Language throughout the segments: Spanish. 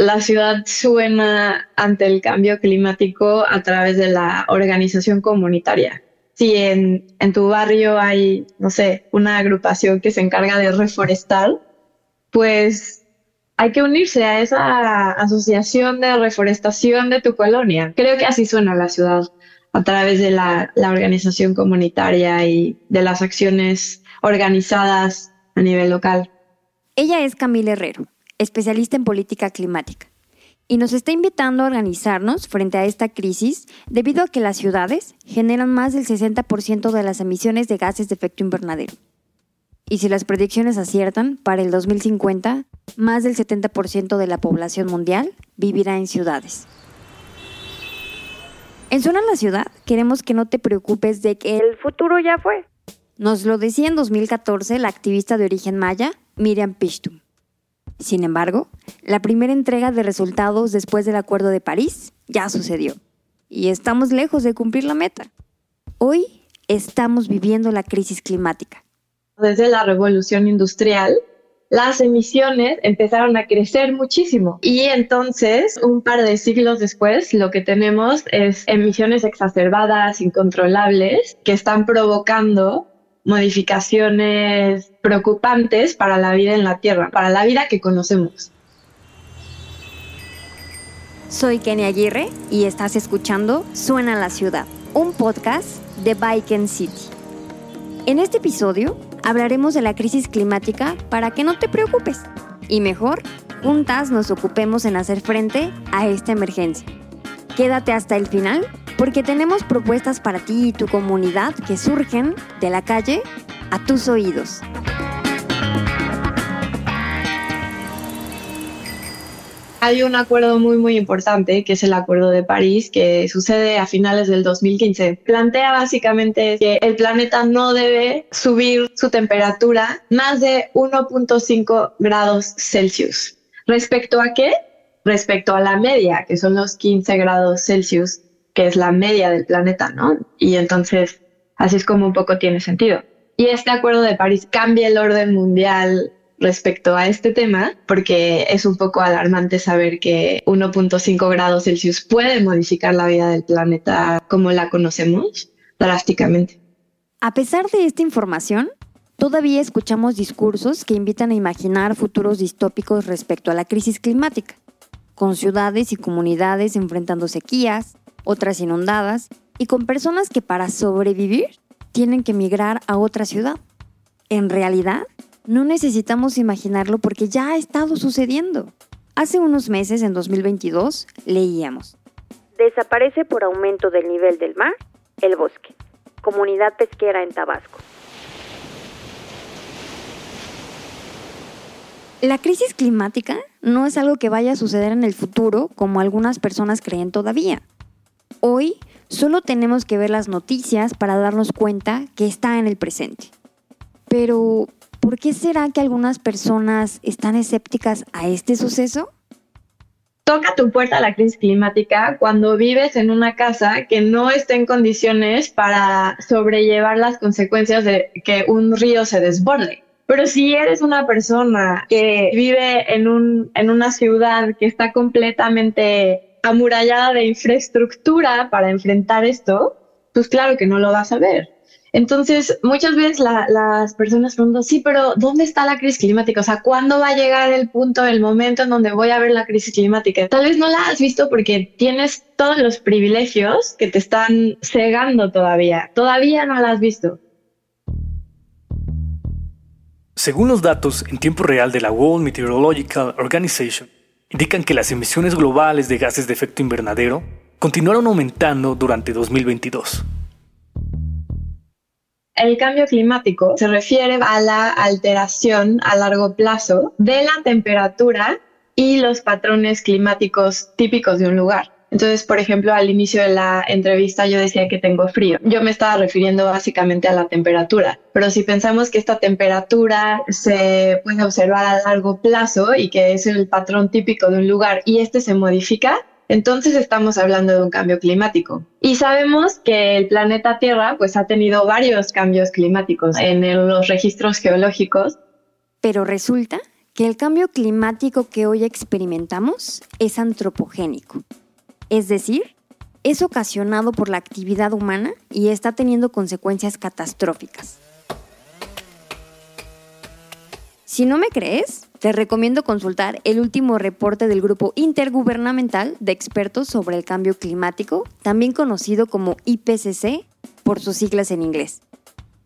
la ciudad suena ante el cambio climático a través de la organización comunitaria. Si en, tu barrio hay, no sé, una agrupación que se encarga de reforestar, pues hay que unirse a esa asociación de reforestación de tu colonia. Creo que así suena la ciudad a través de la, la organización comunitaria y de las acciones organizadas a nivel local. Ella es Camila Herrero, especialista en política climática, y nos está invitando a organizarnos frente a esta crisis debido a que las ciudades generan más del 60% de las emisiones de gases de efecto invernadero. Y si las predicciones aciertan, para el 2050, más del 70% de la población mundial vivirá en ciudades. En Zona la Ciudad queremos que no te preocupes de que el futuro ya fue. Nos lo decía en 2014 la activista de origen maya, Miriam Pishtum. Sin embargo, la primera entrega de resultados después del Acuerdo de París ya sucedió y estamos lejos de cumplir la meta. Hoy estamos viviendo la crisis climática. Desde la revolución industrial, las emisiones empezaron a crecer muchísimo y entonces un par de siglos después lo que tenemos es emisiones exacerbadas, incontrolables, que están provocando modificaciones preocupantes para la vida en la Tierra, para la vida que conocemos. Soy Kenny Aguirre y estás escuchando Suena la Ciudad, un podcast de Bike City. En este episodio hablaremos de la crisis climática para que no te preocupes y mejor, juntas nos ocupemos en hacer frente a esta emergencia. Quédate hasta el final porque tenemos propuestas para ti y tu comunidad que surgen de la calle a tus oídos. Hay un acuerdo muy, muy importante, que es el Acuerdo de París, que sucede a finales del 2015. Plantea básicamente que el planeta no debe subir su temperatura más de 1.5 grados Celsius. ¿Respecto a qué? Respecto a la media, que son los 15 grados Celsius que es la media del planeta, ¿no? Y entonces, así es como un poco tiene sentido. Y este acuerdo de París cambia el orden mundial respecto a este tema, porque es un poco alarmante saber que 1.5 grados Celsius puede modificar la vida del planeta como la conocemos drásticamente. A pesar de esta información, todavía escuchamos discursos que invitan a imaginar futuros distópicos respecto a la crisis climática, con ciudades y comunidades enfrentando sequías, otras inundadas y con personas que para sobrevivir tienen que emigrar a otra ciudad. En realidad, no necesitamos imaginarlo porque ya ha estado sucediendo. Hace unos meses, en 2022, leíamos. Desaparece por aumento del nivel del mar el bosque. Comunidad pesquera en Tabasco. La crisis climática no es algo que vaya a suceder en el futuro como algunas personas creen todavía. Hoy solo tenemos que ver las noticias para darnos cuenta que está en el presente. Pero, ¿por qué será que algunas personas están escépticas a este suceso? Toca tu puerta la crisis climática cuando vives en una casa que no está en condiciones para sobrellevar las consecuencias de que un río se desborde. Pero si eres una persona que vive en, un, en una ciudad que está completamente amurallada de infraestructura para enfrentar esto, pues claro que no lo vas a ver. Entonces, muchas veces las personas preguntan, sí, pero ¿dónde está la crisis climática? O sea, ¿cuándo va a llegar el punto, el momento en donde voy a ver la crisis climática? Tal vez no la has visto porque tienes todos los privilegios que te están cegando todavía. Todavía no la has visto. Según los datos en tiempo real de la World Meteorological Organization, indican que las emisiones globales de gases de efecto invernadero continuaron aumentando durante 2022. El cambio climático se refiere a la alteración a largo plazo de la temperatura y los patrones climáticos típicos de un lugar. Entonces, por ejemplo, al inicio de la entrevista yo decía que tengo frío. Yo me estaba refiriendo básicamente a la temperatura, pero si pensamos que esta temperatura se puede observar a largo plazo y que es el patrón típico de un lugar y este se modifica, entonces estamos hablando de un cambio climático. Y sabemos que el planeta Tierra pues ha tenido varios cambios climáticos en los registros geológicos. Pero resulta que el cambio climático que hoy experimentamos es antropogénico, es decir, es ocasionado por la actividad humana y está teniendo consecuencias catastróficas. Si no me crees, te recomiendo consultar el último reporte del Grupo Intergubernamental de Expertos sobre el Cambio Climático, también conocido como IPCC por sus siglas en inglés.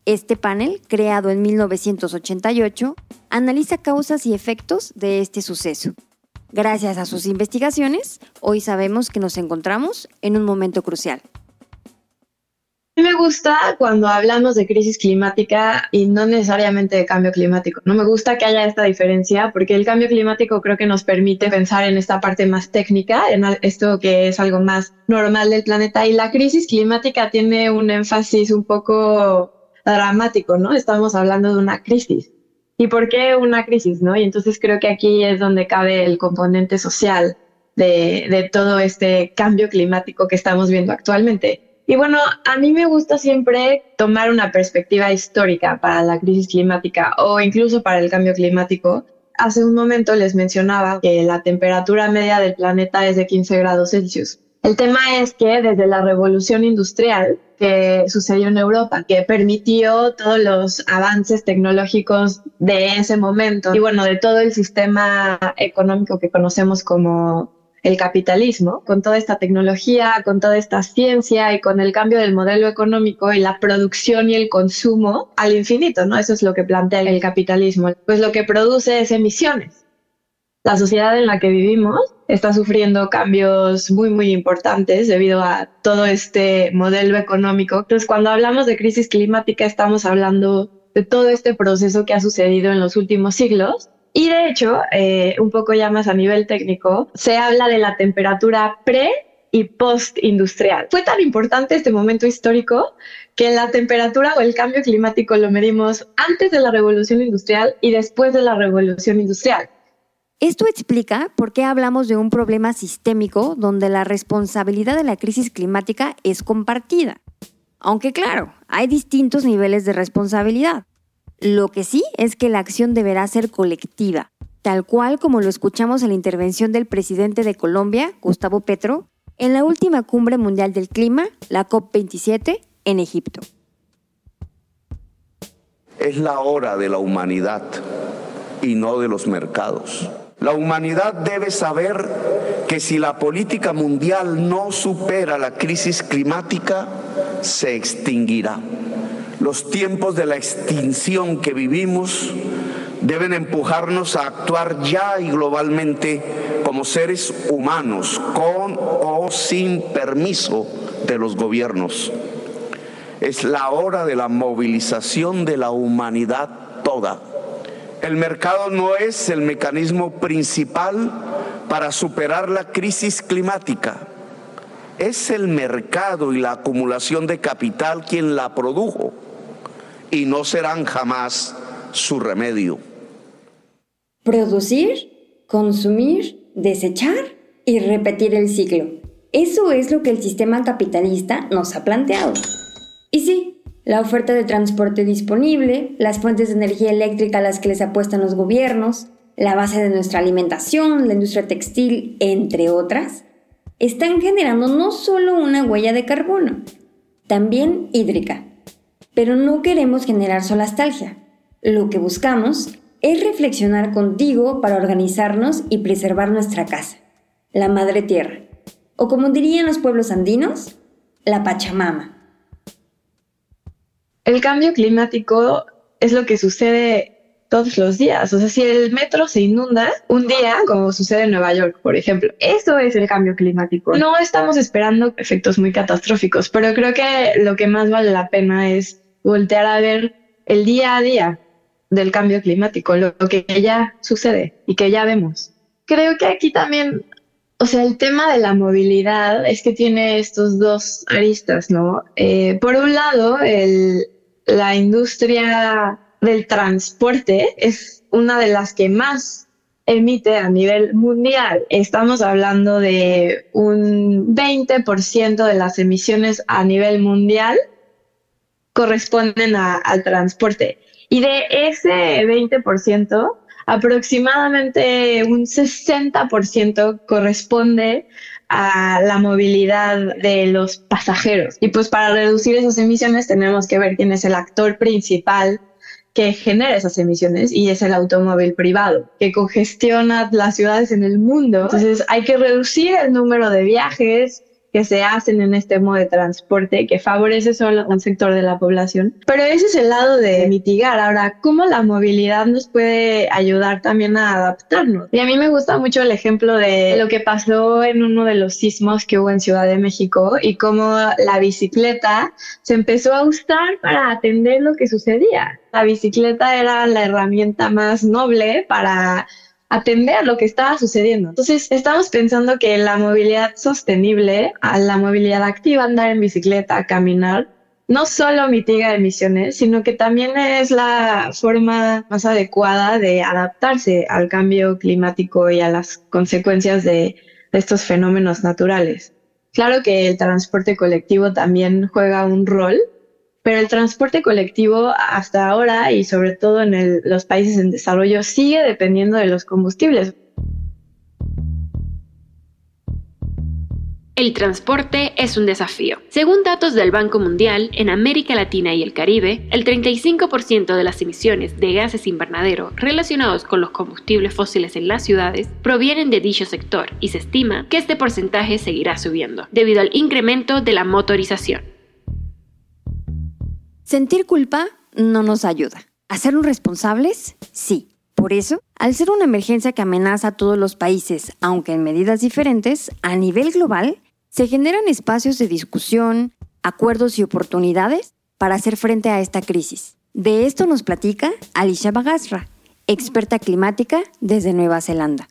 Este panel, creado en 1988, analiza causas y efectos de este suceso. Gracias a sus investigaciones, hoy sabemos que nos encontramos en un momento crucial. A mí me gusta cuando hablamos de crisis climática y no necesariamente de cambio climático. No me gusta que haya esta diferencia porque el cambio climático creo que nos permite pensar en esta parte más técnica, en esto que es algo más normal del planeta y la crisis climática tiene un énfasis un poco dramático, ¿no? Estamos hablando de una crisis. ¿Y por qué una crisis, no? Y entonces creo que aquí es donde cabe el componente social de, de todo este cambio climático que estamos viendo actualmente y bueno, a mí me gusta siempre tomar una perspectiva histórica para la crisis climática o incluso para el cambio climático. Hace un momento les mencionaba que la temperatura media del planeta es de 15 grados Celsius. El tema es que desde la revolución industrial que sucedió en Europa, que permitió todos los avances tecnológicos de ese momento y bueno, de todo el sistema económico que conocemos como el capitalismo, con toda esta tecnología, con toda esta ciencia y con el cambio del modelo económico y la producción y el consumo al infinito, ¿no? Eso es lo que plantea el capitalismo. Pues lo que produce es emisiones. La sociedad en la que vivimos está sufriendo cambios muy, muy importantes debido a todo este modelo económico. Entonces, cuando hablamos de crisis climática, estamos hablando de todo este proceso que ha sucedido en los últimos siglos y de hecho, eh, un poco ya más a nivel técnico, se habla de la temperatura pre y post-industrial. Fue tan importante este momento histórico que la temperatura o el cambio climático lo medimos antes de la revolución industrial y después de la revolución industrial. Esto explica por qué hablamos de un problema sistémico donde la responsabilidad de la crisis climática es compartida. Aunque claro, hay distintos niveles de responsabilidad. Lo que sí es que la acción deberá ser colectiva, tal cual como lo escuchamos en la intervención del presidente de Colombia, Gustavo Petro, en la última cumbre mundial del clima, la COP27, en Egipto. Es la hora de la humanidad y no de los mercados. La humanidad debe saber que si la política mundial no supera la crisis climática, se extinguirá. Los tiempos de la extinción que vivimos deben empujarnos a actuar ya y globalmente como seres humanos, con o sin permiso de los gobiernos. Es la hora de la movilización de la humanidad toda. El mercado no es el mecanismo principal para superar la crisis climática. Es el mercado y la acumulación de capital quien la produjo y no serán jamás su remedio. Producir, consumir, desechar y repetir el ciclo. Eso es lo que el sistema capitalista nos ha planteado. Y sí, la oferta de transporte disponible, las fuentes de energía eléctrica a las que les apuestan los gobiernos, la base de nuestra alimentación, la industria textil, entre otras, están generando no solo una huella de carbono, también hídrica, pero no queremos generar solastalgia. Lo que buscamos es reflexionar contigo para organizarnos y preservar nuestra casa, la madre tierra, o como dirían los pueblos andinos, la Pachamama. El cambio climático es lo que sucede todos los días. O sea, si el metro se inunda un día, como sucede en Nueva York, por ejemplo, eso es el cambio climático. No estamos esperando efectos muy catastróficos, pero creo que lo que más vale la pena es voltear a ver el día a día del cambio climático, lo, que ya sucede y que ya vemos. Creo que aquí también, o sea, el tema de la movilidad es que tiene estos dos aristas, ¿no? Eh, por un lado, el, la industria del transporte es una de las que más emite a nivel mundial. Estamos hablando de un 20% de las emisiones a nivel mundial corresponden al transporte. Y de ese 20%, aproximadamente un 60% corresponde a la movilidad de los pasajeros. Y pues para reducir esas emisiones tenemos que ver quién es el actor principal que genera esas emisiones y es el automóvil privado, que congestiona las ciudades en el mundo. Entonces hay que reducir el número de viajes, que se hacen en este modo de transporte que favorece solo un sector de la población. Pero ese es el lado de mitigar. Ahora, ¿cómo la movilidad nos puede ayudar también a adaptarnos? Y a mí me gusta mucho el ejemplo de lo que pasó en uno de los sismos que hubo en Ciudad de México y cómo la bicicleta se empezó a usar para atender lo que sucedía. La bicicleta era la herramienta más noble para atender lo que estaba sucediendo. Entonces, estamos pensando que la movilidad sostenible, la movilidad activa, andar en bicicleta, caminar, no solo mitiga emisiones, sino que también es la forma más adecuada de adaptarse al cambio climático y a las consecuencias de estos fenómenos naturales. Claro que el transporte colectivo también juega un rol, pero el transporte colectivo hasta ahora y sobre todo en los países en desarrollo sigue dependiendo de los combustibles. El transporte es un desafío. Según datos del Banco Mundial, en América Latina y el Caribe, el 35% de las emisiones de gases invernadero relacionados con los combustibles fósiles en las ciudades provienen de dicho sector y se estima que este porcentaje seguirá subiendo debido al incremento de la motorización. Sentir culpa no nos ayuda. ¿Hacernos responsables? Sí. Por eso, al ser una emergencia que amenaza a todos los países, aunque en medidas diferentes, a nivel global, se generan espacios de discusión, acuerdos y oportunidades para hacer frente a esta crisis. De esto nos platica Alicia Bagasra, experta climática desde Nueva Zelanda.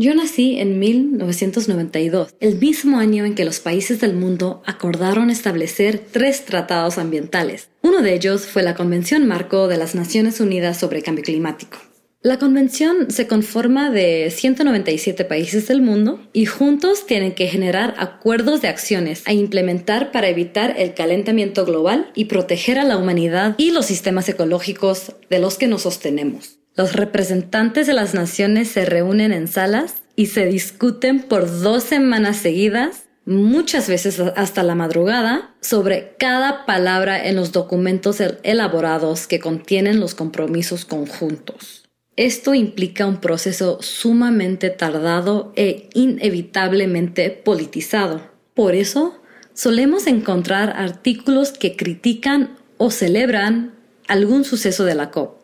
Yo nací en 1992, el mismo año en que los países del mundo acordaron establecer tres tratados ambientales. Uno de ellos fue la Convención Marco de las Naciones Unidas sobre Cambio Climático. La convención se conforma de 197 países del mundo y juntos tienen que generar acuerdos de acciones a implementar para evitar el calentamiento global y proteger a la humanidad y los sistemas ecológicos de los que nos sostenemos. Los representantes de las naciones se reúnen en salas y se discuten por dos semanas seguidas, muchas veces hasta la madrugada, sobre cada palabra en los documentos elaborados que contienen los compromisos conjuntos. Esto implica un proceso sumamente tardado e inevitablemente politizado. Por eso, solemos encontrar artículos que critican o celebran algún suceso de la COP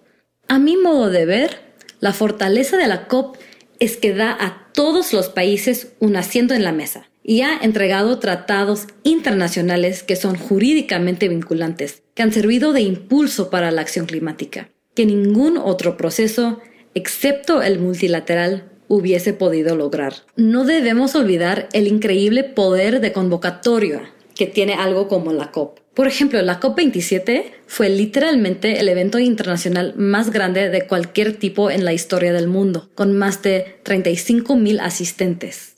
a mi modo de ver, la fortaleza de la COP es que da a todos los países un asiento en la mesa y ha entregado tratados internacionales que son jurídicamente vinculantes, que han servido de impulso para la acción climática, que ningún otro proceso, excepto el multilateral, hubiese podido lograr. No debemos olvidar el increíble poder de convocatoria que tiene algo como la COP. Por ejemplo, la COP27 fue literalmente el evento internacional más grande de cualquier tipo en la historia del mundo, con más de 35.000 asistentes.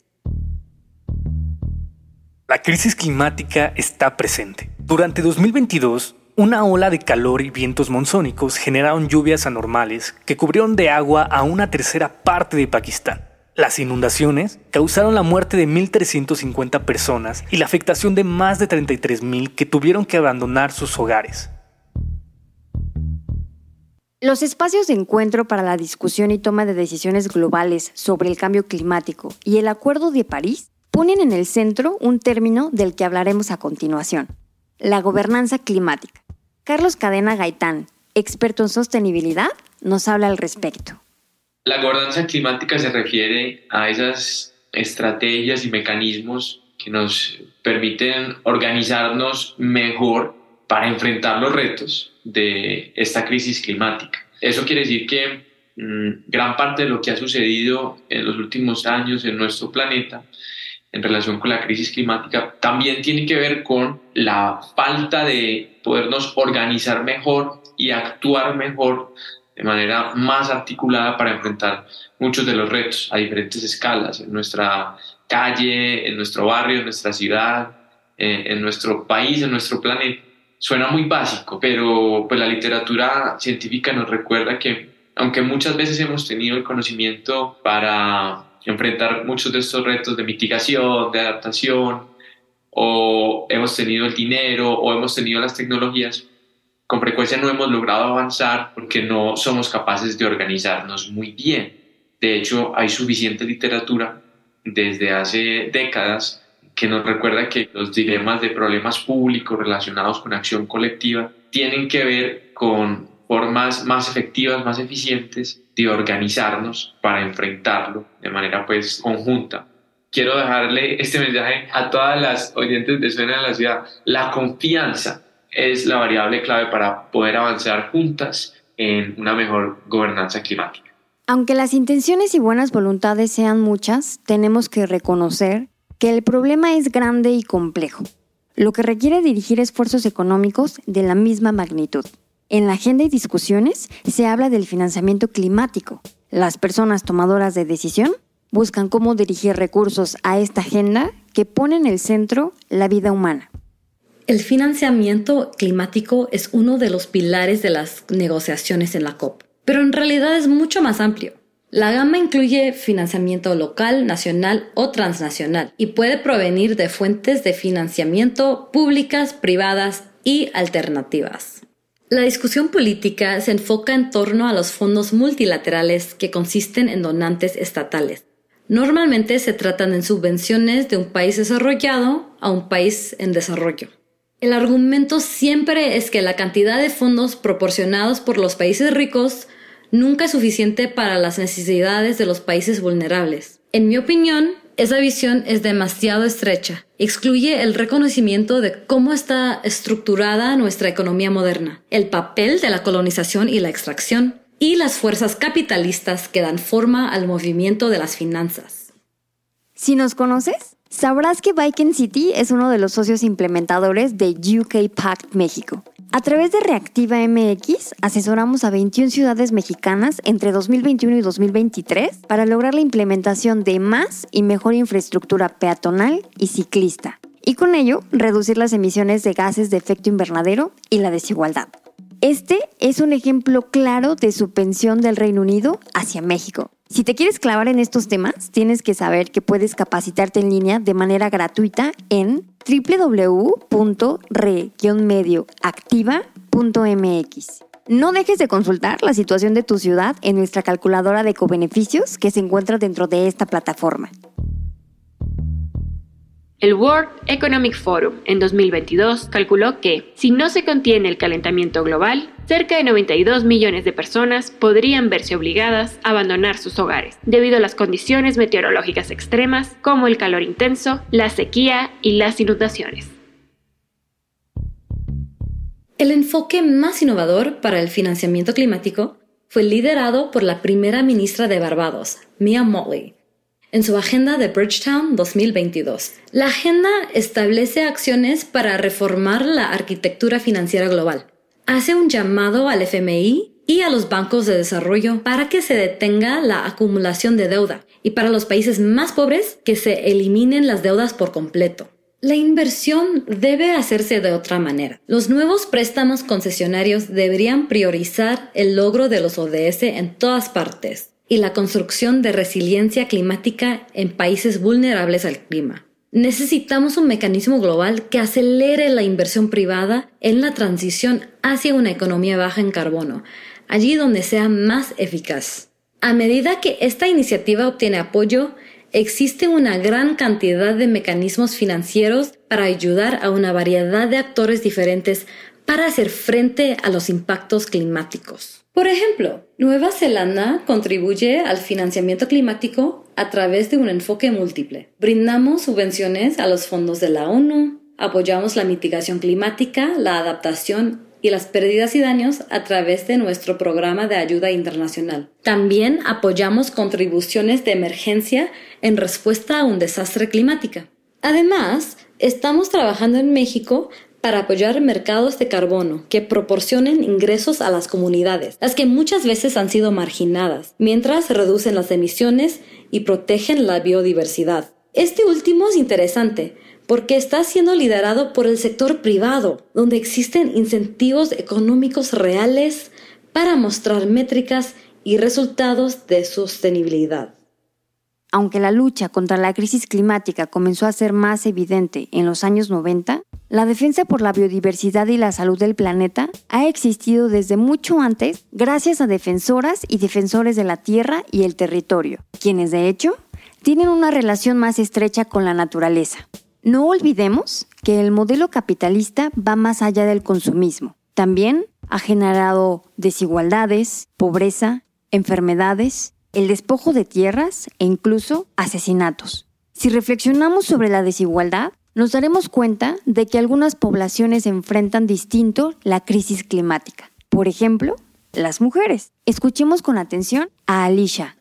La crisis climática está presente. Durante 2022, una ola de calor y vientos monzónicos generaron lluvias anormales que cubrieron de agua a una tercera parte de Pakistán. Las inundaciones causaron la muerte de 1.350 personas y la afectación de más de 33.000 que tuvieron que abandonar sus hogares. Los espacios de encuentro para la discusión y toma de decisiones globales sobre el cambio climático y el Acuerdo de París ponen en el centro un término del que hablaremos a continuación, la gobernanza climática. Carlos Cadena Gaitán, experto en sostenibilidad, nos habla al respecto. La gobernanza climática se refiere a esas estrategias y mecanismos que nos permiten organizarnos mejor para enfrentar los retos de esta crisis climática. Eso quiere decir que mm, gran parte de lo que ha sucedido en los últimos años en nuestro planeta en relación con la crisis climática también tiene que ver con la falta de podernos organizar mejor y actuar mejor de manera más articulada para enfrentar muchos de los retos a diferentes escalas, en nuestra calle, en nuestro barrio, en nuestra ciudad, eh, en nuestro país, en nuestro planeta. Suena muy básico, pero pues la literatura científica nos recuerda que aunque muchas veces hemos tenido el conocimiento para enfrentar muchos de estos retos de mitigación, de adaptación, o hemos tenido el dinero o hemos tenido las tecnologías, con frecuencia no hemos logrado avanzar porque no somos capaces de organizarnos muy bien. De hecho, hay suficiente literatura desde hace décadas que nos recuerda que los dilemas de problemas públicos relacionados con acción colectiva tienen que ver con formas más efectivas, más eficientes de organizarnos para enfrentarlo de manera pues conjunta. Quiero dejarle este mensaje a todas las oyentes de Suena de la Ciudad. La confianza es la variable clave para poder avanzar juntas en una mejor gobernanza climática. Aunque las intenciones y buenas voluntades sean muchas, tenemos que reconocer que el problema es grande y complejo, lo que requiere dirigir esfuerzos económicos de la misma magnitud. En la agenda y discusiones se habla del financiamiento climático. Las personas tomadoras de decisión buscan cómo dirigir recursos a esta agenda que pone en el centro la vida humana. El financiamiento climático es uno de los pilares de las negociaciones en la COP, pero en realidad es mucho más amplio. La gama incluye financiamiento local, nacional o transnacional y puede provenir de fuentes de financiamiento públicas, privadas y alternativas. La discusión política se enfoca en torno a los fondos multilaterales que consisten en donantes estatales. Normalmente se tratan en subvenciones de un país desarrollado a un país en desarrollo. El argumento siempre es que la cantidad de fondos proporcionados por los países ricos nunca es suficiente para las necesidades de los países vulnerables. En mi opinión, esa visión es demasiado estrecha. Excluye el reconocimiento de cómo está estructurada nuestra economía moderna, el papel de la colonización y la extracción, y las fuerzas capitalistas que dan forma al movimiento de las finanzas. Si nos conoces, sabrás que Viking City es uno de los socios implementadores de UK Pact México, a través de Reactiva MX, asesoramos a 21 ciudades mexicanas entre 2021 y 2023 para lograr la implementación de más y mejor infraestructura peatonal y ciclista, y con ello reducir las emisiones de gases de efecto invernadero y la desigualdad. Este es un ejemplo claro de su del Reino Unido hacia México. Si te quieres clavar en estos temas, tienes que saber que puedes capacitarte en línea de manera gratuita en www.re-medioactiva.mx. No dejes de consultar la situación de tu ciudad en nuestra calculadora de cobeneficios que se encuentra dentro de esta plataforma. El World Economic Forum en 2022 calculó que, si no se contiene el calentamiento global, cerca de 92 millones de personas podrían verse obligadas a abandonar sus hogares debido a las condiciones meteorológicas extremas como el calor intenso, la sequía y las inundaciones. El enfoque más innovador para el financiamiento climático fue liderado por la primera ministra de Barbados, Mia Motley, en su agenda de Bridgetown 2022. La agenda establece acciones para reformar la arquitectura financiera global. Hace un llamado al FMI y a los bancos de desarrollo para que se detenga la acumulación de deuda y para los países más pobres que se eliminen las deudas por completo. La inversión debe hacerse de otra manera. Los nuevos préstamos concesionarios deberían priorizar el logro de los ODS en todas partes, y la construcción de resiliencia climática en países vulnerables al clima. Necesitamos un mecanismo global que acelere la inversión privada en la transición hacia una economía baja en carbono, allí donde sea más eficaz. A medida que esta iniciativa obtiene apoyo, existe una gran cantidad de mecanismos financieros para ayudar a una variedad de actores diferentes para hacer frente a los impactos climáticos. Por ejemplo, Nueva Zelanda contribuye al financiamiento climático a través de un enfoque múltiple. Brindamos subvenciones a los fondos de la ONU, apoyamos la mitigación climática, la adaptación y las pérdidas y daños a través de nuestro programa de ayuda internacional. También apoyamos contribuciones de emergencia en respuesta a un desastre climático. Además, estamos trabajando en México para apoyar mercados de carbono que proporcionen ingresos a las comunidades, las que muchas veces han sido marginadas, mientras reducen las emisiones y protegen la biodiversidad. Este último es interesante porque está siendo liderado por el sector privado, donde existen incentivos económicos reales para mostrar métricas y resultados de sostenibilidad. Aunque la lucha contra la crisis climática comenzó a ser más evidente en los años 90, la defensa por la biodiversidad y la salud del planeta ha existido desde mucho antes gracias a defensoras y defensores de la tierra y el territorio, quienes de hecho tienen una relación más estrecha con la naturaleza. No olvidemos que el modelo capitalista va más allá del consumismo. También ha generado desigualdades, pobreza, enfermedades el despojo de tierras e incluso asesinatos. Si reflexionamos sobre la desigualdad, nos daremos cuenta de que algunas poblaciones enfrentan distinto la crisis climática. Por ejemplo, las mujeres. Escuchemos con atención a Alicia.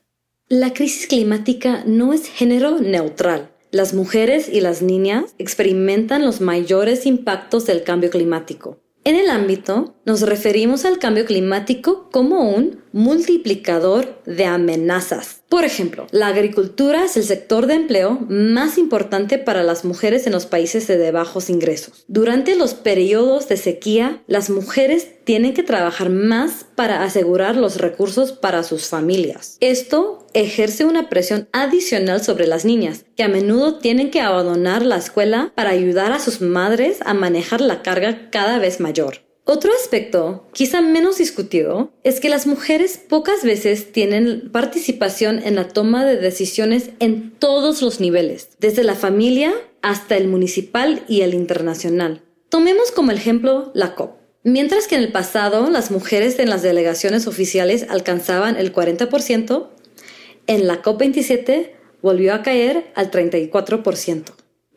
La crisis climática no es género neutral. Las mujeres y las niñas experimentan los mayores impactos del cambio climático. En el ámbito, nos referimos al cambio climático como un multiplicador de amenazas. Por ejemplo, la agricultura es el sector de empleo más importante para las mujeres en los países de bajos ingresos. Durante los periodos de sequía, las mujeres tienen que trabajar más para asegurar los recursos para sus familias. Esto ejerce una presión adicional sobre las niñas, que a menudo tienen que abandonar la escuela para ayudar a sus madres a manejar la carga cada vez mayor. Otro aspecto, quizá menos discutido, es que las mujeres pocas veces tienen participación en la toma de decisiones en todos los niveles, desde la familia hasta el municipal y el internacional. Tomemos como ejemplo la COP. Mientras que en el pasado las mujeres en las delegaciones oficiales alcanzaban el 40%, en la COP27 volvió a caer al 34%.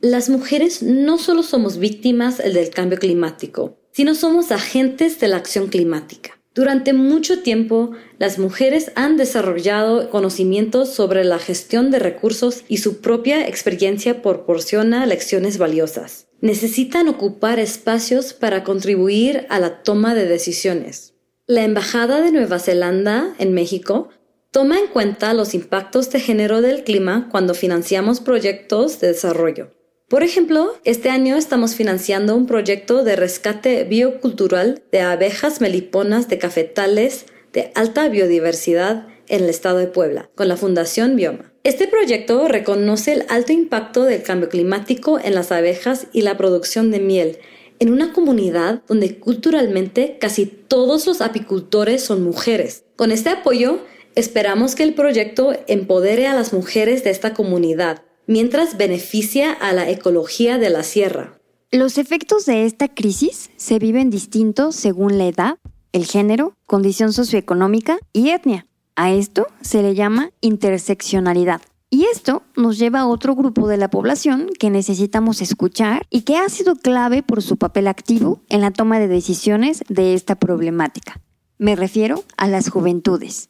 Las mujeres no solo somos víctimas del cambio climático, sino somos agentes de la acción climática. Durante mucho tiempo, las mujeres han desarrollado conocimientos sobre la gestión de recursos y su propia experiencia proporciona lecciones valiosas. Necesitan ocupar espacios para contribuir a la toma de decisiones. La Embajada de Nueva Zelanda en México toma en cuenta los impactos de género del clima cuando financiamos proyectos de desarrollo. Por ejemplo, este año estamos financiando un proyecto de rescate biocultural de abejas meliponas de cafetales de alta biodiversidad en el estado de Puebla, con la Fundación Bioma. Este proyecto reconoce el alto impacto del cambio climático en las abejas y la producción de miel, en una comunidad donde culturalmente casi todos los apicultores son mujeres. Con este apoyo, esperamos que el proyecto empodere a las mujeres de esta comunidad, mientras beneficia a la ecología de la sierra. Los efectos de esta crisis se viven distintos según la edad, el género, condición socioeconómica y etnia. A esto se le llama interseccionalidad. Y esto nos lleva a otro grupo de la población que necesitamos escuchar y que ha sido clave por su papel activo en la toma de decisiones de esta problemática. Me refiero a las juventudes.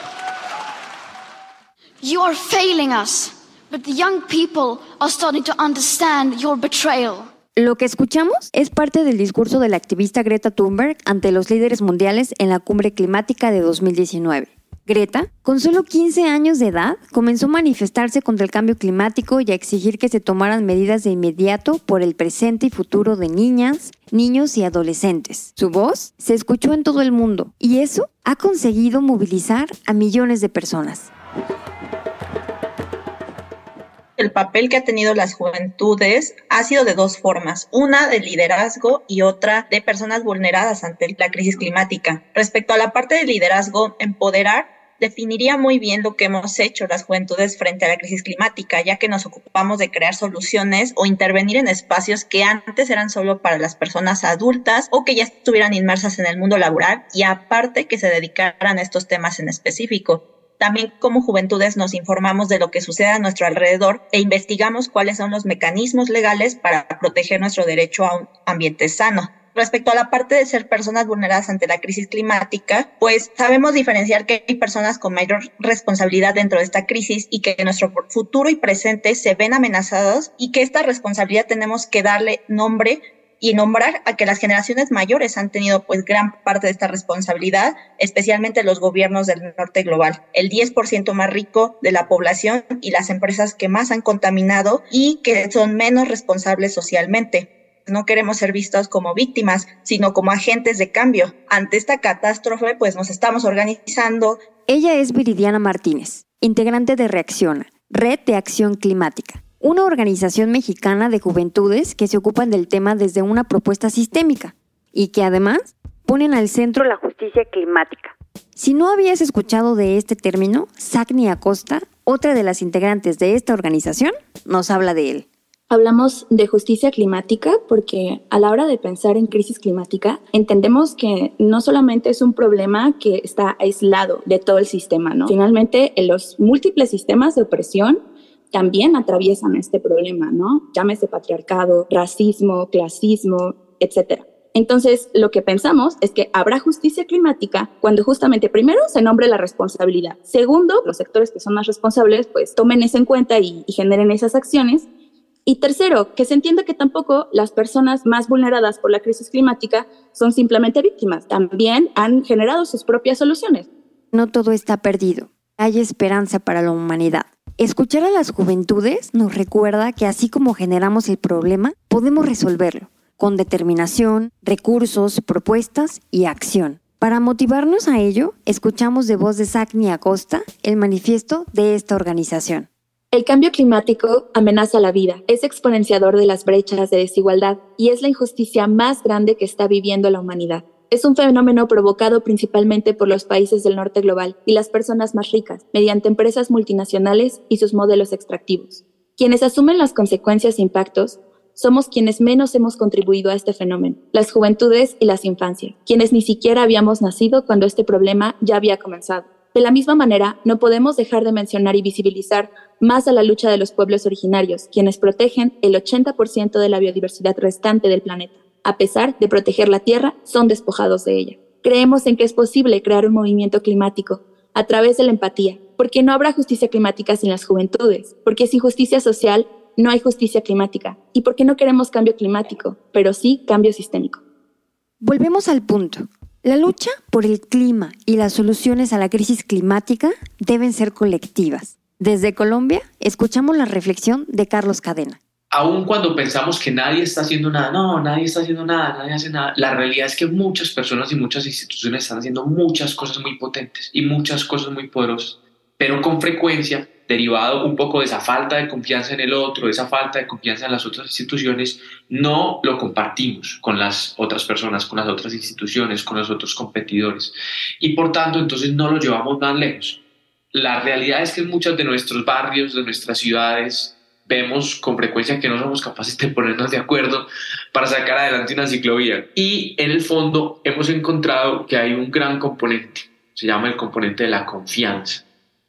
You are failing us, but the young people are starting to understand your betrayal. Lo que escuchamos es parte del discurso de la activista Greta Thunberg ante los líderes mundiales en la cumbre climática de 2019. Greta, con solo 15 años de edad, comenzó a manifestarse contra el cambio climático y a exigir que se tomaran medidas de inmediato por el presente y futuro de niñas, niños y adolescentes. Su voz se escuchó en todo el mundo y eso ha conseguido movilizar a millones de personas el papel que ha tenido las juventudes ha sido de dos formas, una de liderazgo y otra de personas vulneradas ante la crisis climática. Respecto a la parte de liderazgo, empoderar definiría muy bien lo que hemos hecho las juventudes frente a la crisis climática, ya que nos ocupamos de crear soluciones o intervenir en espacios que antes eran solo para las personas adultas o que ya estuvieran inmersas en el mundo laboral y aparte que se dedicaran a estos temas en específico. También como juventudes nos informamos de lo que sucede a nuestro alrededor e investigamos cuáles son los mecanismos legales para proteger nuestro derecho a un ambiente sano. Respecto a la parte de ser personas vulneradas ante la crisis climática, pues sabemos diferenciar que hay personas con mayor responsabilidad dentro de esta crisis y que nuestro futuro y presente se ven amenazados y que esta responsabilidad tenemos que darle nombre y nombrar a que las generaciones mayores han tenido pues gran parte de esta responsabilidad, especialmente los gobiernos del norte global, el 10% más rico de la población y las empresas que más han contaminado y que son menos responsables socialmente. No queremos ser vistos como víctimas, sino como agentes de cambio. Ante esta catástrofe, pues nos estamos organizando. Ella es Viridiana Martínez, integrante de Reacciona, Red de Acción Climática una organización mexicana de juventudes que se ocupan del tema desde una propuesta sistémica y que además ponen al centro la justicia climática. Si no habías escuchado de este término, Sagni Acosta, otra de las integrantes de esta organización, nos habla de él. Hablamos de justicia climática porque a la hora de pensar en crisis climática entendemos que no solamente es un problema que está aislado de todo el sistema, ¿no? Finalmente, en los múltiples sistemas de opresión también atraviesan este problema, ¿no? Llámese patriarcado, racismo, clasismo, etcétera. Entonces, lo que pensamos es que habrá justicia climática cuando justamente primero se nombre la responsabilidad. Segundo, los sectores que son más responsables pues tomen eso en cuenta y, y generen esas acciones. Y tercero, que se entienda que tampoco las personas más vulneradas por la crisis climática son simplemente víctimas, también han generado sus propias soluciones. No todo está perdido, hay esperanza para la humanidad. Escuchar a las juventudes nos recuerda que así como generamos el problema, podemos resolverlo, con determinación, recursos, propuestas y acción. Para motivarnos a ello, escuchamos de voz de Sacni Acosta el manifiesto de esta organización. El cambio climático amenaza la vida, es exponenciador de las brechas de desigualdad y es la injusticia más grande que está viviendo la humanidad. Es un fenómeno provocado principalmente por los países del norte global y las personas más ricas, mediante empresas multinacionales y sus modelos extractivos. Quienes asumen las consecuencias e impactos somos quienes menos hemos contribuido a este fenómeno, las juventudes y las infancias, quienes ni siquiera habíamos nacido cuando este problema ya había comenzado. De la misma manera, no podemos dejar de mencionar y visibilizar más a la lucha de los pueblos originarios, quienes protegen el 80% de la biodiversidad restante del planeta a pesar de proteger la Tierra, son despojados de ella. Creemos en que es posible crear un movimiento climático a través de la empatía, porque no habrá justicia climática sin las juventudes, porque sin justicia social no hay justicia climática, y porque no queremos cambio climático, pero sí cambio sistémico. Volvemos al punto. La lucha por el clima y las soluciones a la crisis climática deben ser colectivas. Desde Colombia, escuchamos la reflexión de Carlos Cadena aun cuando pensamos que nadie está haciendo nada, no, nadie está haciendo nada, nadie hace nada, la realidad es que muchas personas y muchas instituciones están haciendo muchas cosas muy potentes y muchas cosas muy poderosas, pero con frecuencia, derivado un poco de esa falta de confianza en el otro, esa falta de confianza en las otras instituciones, no lo compartimos con las otras personas, con las otras instituciones, con los otros competidores. Y por tanto, entonces no lo llevamos más lejos. La realidad es que en muchos de nuestros barrios, de nuestras ciudades, vemos con frecuencia que no somos capaces de ponernos de acuerdo para sacar adelante una ciclovía. Y en el fondo hemos encontrado que hay un gran componente, se llama el componente de la confianza.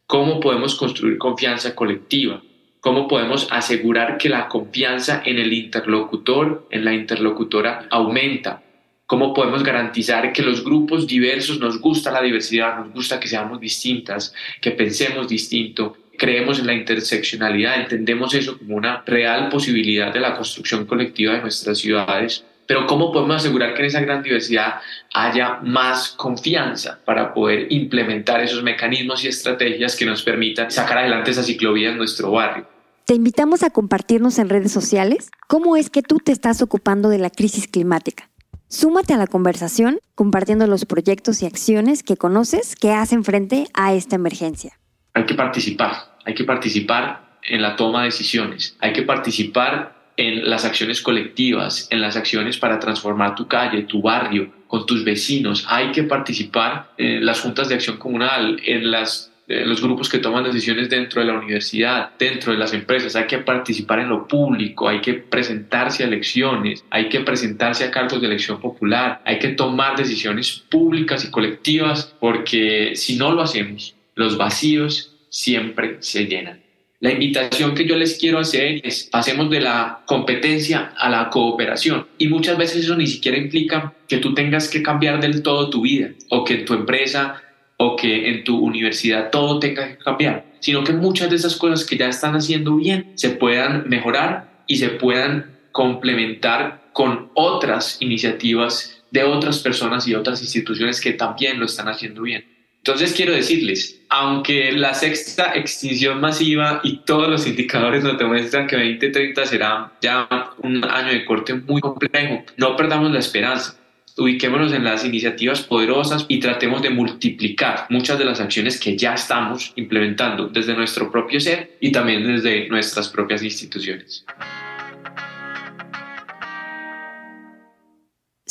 ¿Cómo podemos construir confianza colectiva? ¿Cómo podemos asegurar que la confianza en el interlocutor, en la interlocutora, aumenta? ¿Cómo podemos garantizar que los grupos diversos nos gusta la diversidad, nos gusta que seamos distintas, que pensemos distinto, creemos en la interseccionalidad, entendemos eso como una real posibilidad de la construcción colectiva de nuestras ciudades, pero ¿cómo podemos asegurar que en esa gran diversidad haya más confianza para poder implementar esos mecanismos y estrategias que nos permitan sacar adelante esa ciclovía en nuestro barrio? Te invitamos a compartirnos en redes sociales cómo es que tú te estás ocupando de la crisis climática. Súmate a la conversación compartiendo los proyectos y acciones que conoces que hacen frente a esta emergencia. Hay que participar, hay que participar en la toma de decisiones, hay que participar en las acciones colectivas, en las acciones para transformar tu calle, tu barrio, con tus vecinos. Hay que participar en las juntas de acción comunal, en, las, los grupos que toman decisiones dentro de la universidad, dentro de las empresas. Hay que participar en lo público, hay que presentarse a elecciones, hay que presentarse a cargos de elección popular, hay que tomar decisiones públicas y colectivas, porque si no lo hacemos, los vacíos siempre se llenan. La invitación que yo les quiero hacer es, pasemos de la competencia a la cooperación. Y muchas veces eso ni siquiera implica que tú tengas que cambiar del todo tu vida o que en tu empresa o que en tu universidad todo tenga que cambiar, sino que muchas de esas cosas que ya están haciendo bien se puedan mejorar y se puedan complementar con otras iniciativas de otras personas y otras instituciones que también lo están haciendo bien. Entonces quiero decirles, aunque la sexta extinción masiva y todos los indicadores nos demuestran que 2030 será ya un año de corte muy complejo, no perdamos la esperanza. Ubiquémonos en las iniciativas poderosas y tratemos de multiplicar muchas de las acciones que ya estamos implementando desde nuestro propio ser y también desde nuestras propias instituciones.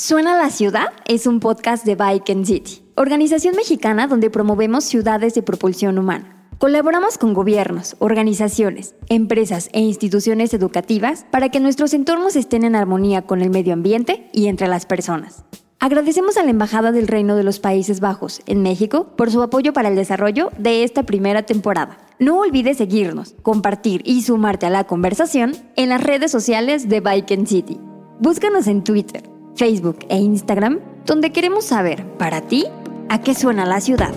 Suena la ciudad es un podcast de Bike and City, organización mexicana donde promovemos ciudades de propulsión humana. Colaboramos con gobiernos, organizaciones, empresas e instituciones educativas para que nuestros entornos estén en armonía con el medio ambiente y entre las personas. Agradecemos a la Embajada del Reino de los Países Bajos en México por su apoyo para el desarrollo de esta primera temporada. No olvides seguirnos, compartir y sumarte a la conversación en las redes sociales de Bike and City. Búscanos en Twitter, Facebook e Instagram, donde queremos saber, para ti, a qué suena la ciudad.